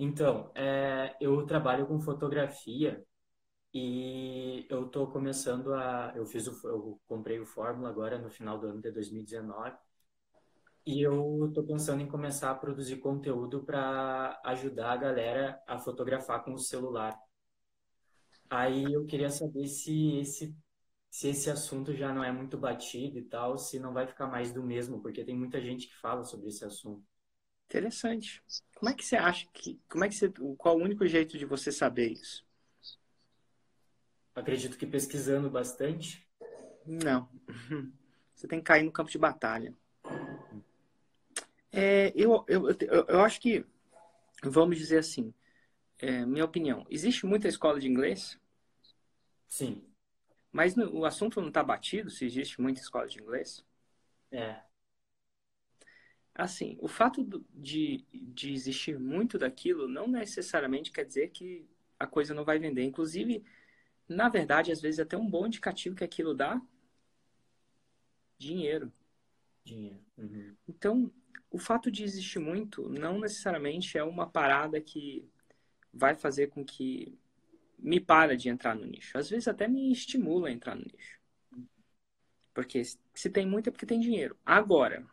Então, é, eu trabalho com fotografia e eu estou começando a. Eu fiz o, eu comprei o Fórmula agora no final do ano de 2019 e eu estou pensando em começar a produzir conteúdo para ajudar a galera a fotografar com o celular. Aí eu queria saber se esse se esse assunto já não é muito batido e tal, se não vai ficar mais do mesmo, porque tem muita gente que fala sobre esse assunto. Interessante. Como é que você acha que, como é que você, qual o único jeito de você saber isso? Acredito que pesquisando bastante. Não. Você tem que cair no campo de batalha. É, eu, eu, eu, eu acho que, vamos dizer assim, é, minha opinião, existe muita escola de inglês? Sim. Mas no, o assunto não está batido se existe muita escola de inglês? É. Assim, o fato de, de existir muito daquilo não necessariamente quer dizer que a coisa não vai vender. Inclusive, na verdade, às vezes é até um bom indicativo que aquilo dá dinheiro. Dinheiro. Uhum. Então, o fato de existir muito não necessariamente é uma parada que vai fazer com que me para de entrar no nicho. Às vezes até me estimula a entrar no nicho. Porque se tem muito é porque tem dinheiro. Agora,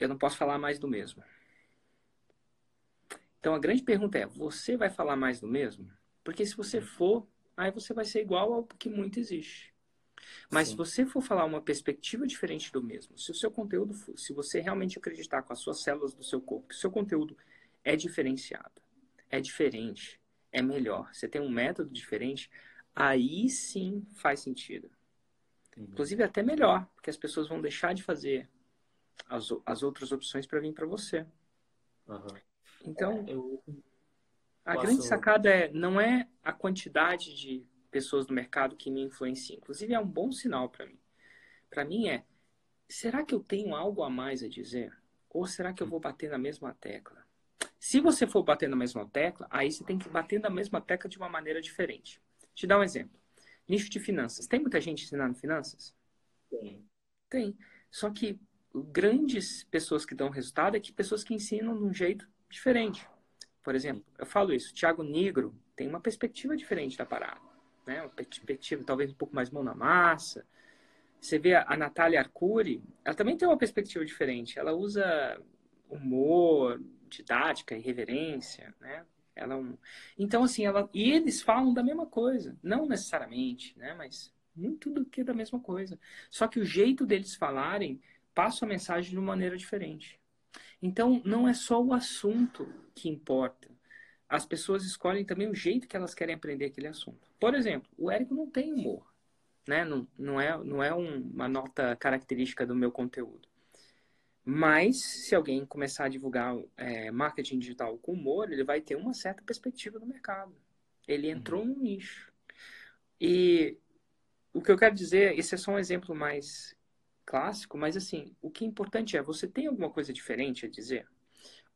eu não posso falar mais do mesmo. Então a grande pergunta é: você vai falar mais do mesmo? Porque se você for, aí você vai ser igual ao que muito existe. Mas Sim. se você for falar uma perspectiva diferente do mesmo, se o seu conteúdo, for, se você realmente acreditar com as suas células do seu corpo que o seu conteúdo é diferenciado, é diferente, é melhor, você tem um método diferente, aí sim faz sentido. Inclusive até melhor, porque as pessoas vão deixar de fazer as, as outras opções para vir para você. Uhum. Então, é, eu a posso... grande sacada é não é a quantidade de pessoas no mercado que me influenciam. Inclusive é um bom sinal para mim. Para mim é, será que eu tenho algo a mais a dizer? Ou será que eu vou bater na mesma tecla? Se você for bater na mesma tecla, aí você tem que bater na mesma tecla de uma maneira diferente. Te dar um exemplo. Nicho de finanças. Tem muita gente ensinando finanças? Tem. Tem. Só que grandes pessoas que dão resultado é que pessoas que ensinam de um jeito diferente. Por exemplo, eu falo isso, Thiago Negro tem uma perspectiva diferente da parada. Né? Uma perspectiva talvez um pouco mais mão na massa. Você vê a Natália Arcuri, ela também tem uma perspectiva diferente. Ela usa humor, didática, irreverência, né? Ela é um... Então, assim, ela... e eles falam da mesma coisa. Não necessariamente, né? Mas muito do que da mesma coisa. Só que o jeito deles falarem passa a mensagem de uma maneira diferente. Então, não é só o assunto que importa. As pessoas escolhem também o jeito que elas querem aprender aquele assunto. Por exemplo, o Érico não tem humor. Né? Não, não é, não é um, uma nota característica do meu conteúdo. Mas, se alguém começar a divulgar é, marketing digital com humor, ele vai ter uma certa perspectiva do mercado. Ele entrou uhum. no nicho. E o que eu quero dizer, esse é só um exemplo mais clássico, mas assim, o que é importante é, você tem alguma coisa diferente a dizer?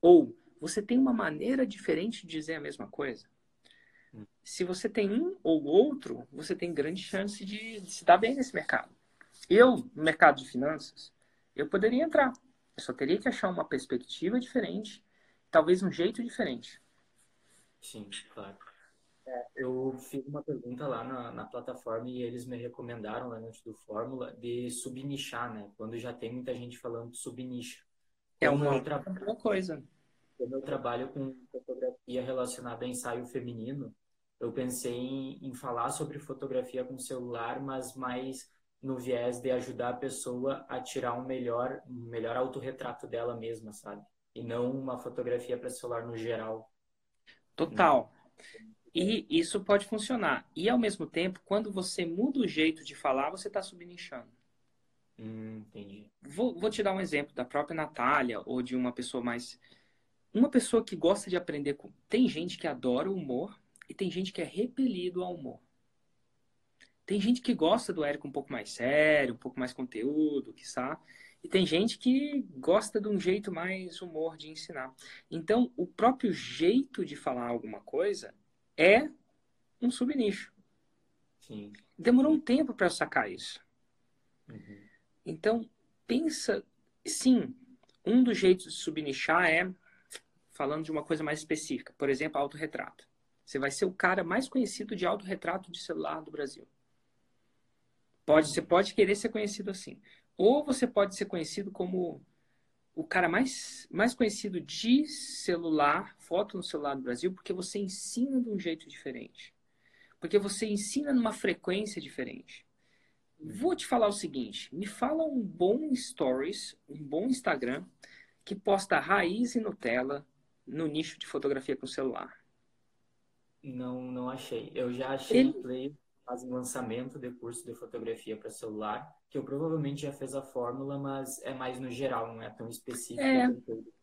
Ou você tem uma maneira diferente de dizer a mesma coisa? Hum. Se você tem um ou outro, você tem grande chance de, de se dar bem nesse mercado. Eu, no mercado de finanças, eu poderia entrar. Eu só teria que achar uma perspectiva diferente, talvez um jeito diferente. Sim, claro. É, eu fiz uma pergunta lá na, na, plataforma e eles me recomendaram lá antes do Fórmula de subnichar, né? Quando já tem muita gente falando de subnicho. É uma outra coisa. Como eu trabalho com fotografia relacionada a ensaio feminino, eu pensei em, em falar sobre fotografia com celular, mas mais no viés de ajudar a pessoa a tirar um melhor, um melhor autorretrato dela mesma, sabe? E não uma fotografia para celular no geral. Total. E isso pode funcionar. E ao mesmo tempo, quando você muda o jeito de falar, você está subnichando. Hum, entendi. Vou, vou te dar um exemplo da própria Natália ou de uma pessoa mais. Uma pessoa que gosta de aprender com. Tem gente que adora o humor e tem gente que é repelido ao humor. Tem gente que gosta do Érico um pouco mais sério, um pouco mais conteúdo, que sabe. E tem gente que gosta de um jeito mais humor de ensinar. Então, o próprio jeito de falar alguma coisa é um subnicho. Sim. Demorou um tempo para sacar isso. Uhum. Então, pensa, sim, um dos jeitos de subnichar é falando de uma coisa mais específica, por exemplo, autorretrato. Você vai ser o cara mais conhecido de autorretrato de celular do Brasil. Pode, você pode querer ser conhecido assim. Ou você pode ser conhecido como o cara mais, mais conhecido de celular, foto no celular do Brasil, porque você ensina de um jeito diferente. Porque você ensina numa frequência diferente. Vou te falar o seguinte: me fala um bom stories, um bom Instagram que posta raiz e Nutella no nicho de fotografia com celular. Não, não achei. Eu já achei Ele... play faz um lançamento de curso de fotografia para celular, que eu provavelmente já fez a fórmula, mas é mais no geral, não é tão específico. É,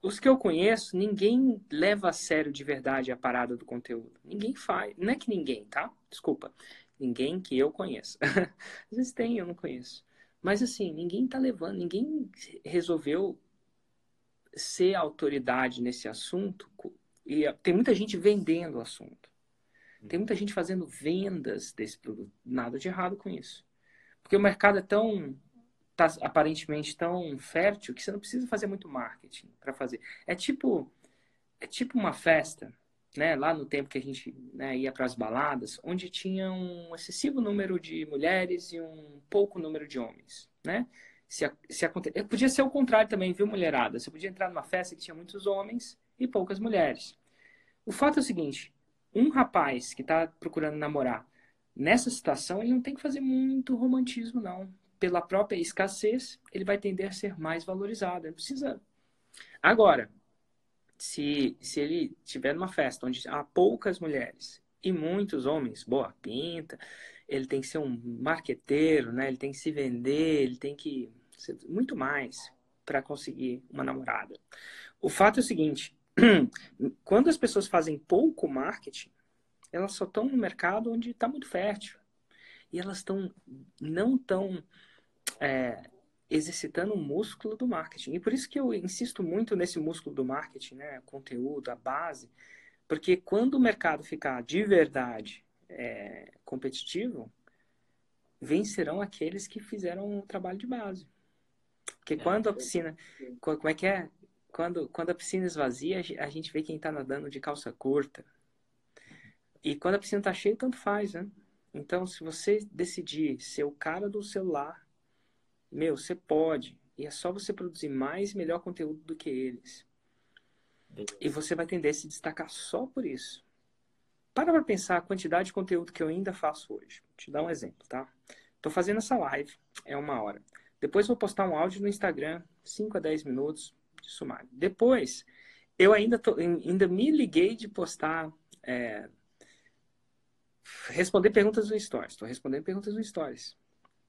os que eu conheço, ninguém leva a sério de verdade a parada do conteúdo. Ninguém faz. Não é que ninguém, tá? Desculpa. Ninguém que eu conheço. Às vezes tem, eu não conheço. Mas assim, ninguém tá levando, ninguém resolveu ser autoridade nesse assunto. E tem muita gente vendendo o assunto. Tem muita gente fazendo vendas desse produto. Nada de errado com isso. Porque o mercado é tão tá aparentemente tão fértil que você não precisa fazer muito marketing para fazer. É tipo é tipo uma festa, né, lá no tempo que a gente né, ia para as baladas, onde tinha um excessivo número de mulheres e um pouco número de homens, né? Se, se aconte... Podia ser o contrário também, viu, mulherada? Você podia entrar numa festa que tinha muitos homens e poucas mulheres. O fato é o seguinte: um rapaz que está procurando namorar, nessa situação, ele não tem que fazer muito romantismo, não. Pela própria escassez, ele vai tender a ser mais valorizado. Ele precisa. Agora, se, se ele tiver numa festa onde há poucas mulheres e muitos homens, boa pinta, ele tem que ser um marqueteiro, né? Ele tem que se vender, ele tem que ser muito mais para conseguir uma namorada. O fato é o seguinte: quando as pessoas fazem pouco marketing, elas só estão no mercado onde está muito fértil. E elas estão não tão é, exercitando o músculo do marketing. E por isso que eu insisto muito nesse músculo do marketing, né? conteúdo, a base. Porque quando o mercado ficar de verdade é, competitivo, vencerão aqueles que fizeram o trabalho de base. Porque é, quando a piscina. Como é que é? quando, quando a piscina esvazia, a gente vê quem está nadando de calça curta. E quando a piscina está cheia, tanto faz, né? Então, se você decidir ser o cara do celular, meu, você pode. E é só você produzir mais e melhor conteúdo do que eles. E você vai tender a se destacar só por isso. Para para pensar a quantidade de conteúdo que eu ainda faço hoje. Vou te dar um exemplo, tá? Estou fazendo essa live, é uma hora. Depois vou postar um áudio no Instagram, 5 a 10 minutos, de sumário. Depois, eu ainda, tô, ainda me liguei de postar. É, responder perguntas no Stories. Estou respondendo perguntas no Stories.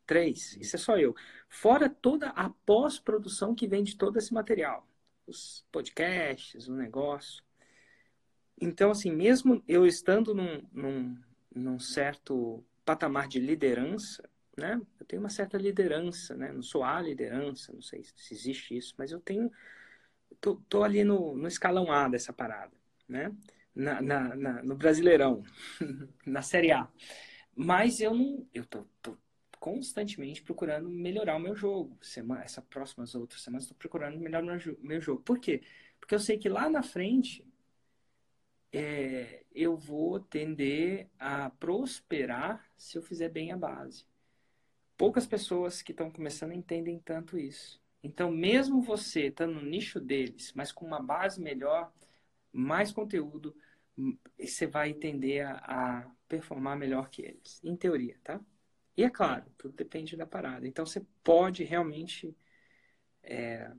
Três, isso é só eu. Fora toda a pós-produção que vem de todo esse material. Os podcasts, o negócio. Então, assim, mesmo eu estando num, num, num certo patamar de liderança, né? Eu tenho uma certa liderança, né? Não sou a liderança, não sei se existe isso, mas eu tenho tô, tô ali no, no escalão A dessa parada, né? Na, na, na, no Brasileirão, na Série A. Mas eu não. Eu tô, tô constantemente procurando melhorar o meu jogo. Semana, essa próximas outras semanas estou procurando melhorar o meu, meu jogo. Por quê? Porque eu sei que lá na frente é, eu vou tender a prosperar se eu fizer bem a base. Poucas pessoas que estão começando entendem tanto isso. Então, mesmo você estando no nicho deles, mas com uma base melhor, mais conteúdo, hum, você vai tender a, a performar melhor que eles, em teoria, tá? E é claro, tudo depende da parada. Então, você pode realmente. É,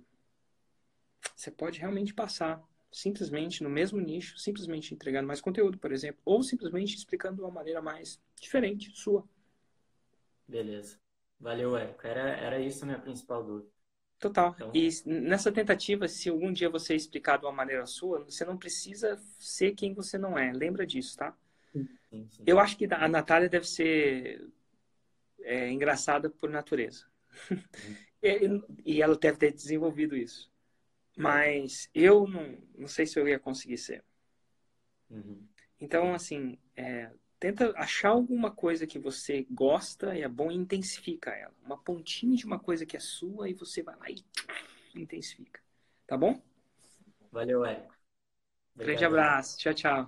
você pode realmente passar simplesmente no mesmo nicho, simplesmente entregando mais conteúdo, por exemplo, ou simplesmente explicando de uma maneira mais diferente, sua. Beleza. Valeu, Érico. Era, era isso a minha principal dúvida. Total. Então... E nessa tentativa, se algum dia você explicar de uma maneira sua, você não precisa ser quem você não é. Lembra disso, tá? Sim, sim. Eu acho que a Natália deve ser é, engraçada por natureza. E, e, ela deve ter desenvolvido isso. Mas eu não, não sei se eu ia conseguir ser. Uhum. Então, assim, é, Tenta achar alguma coisa que você gosta e é bom e intensifica ela. Uma pontinha de uma coisa que é sua e você vai lá e intensifica. Tá bom? Valeu, Érico. Grande abraço. Tchau, tchau.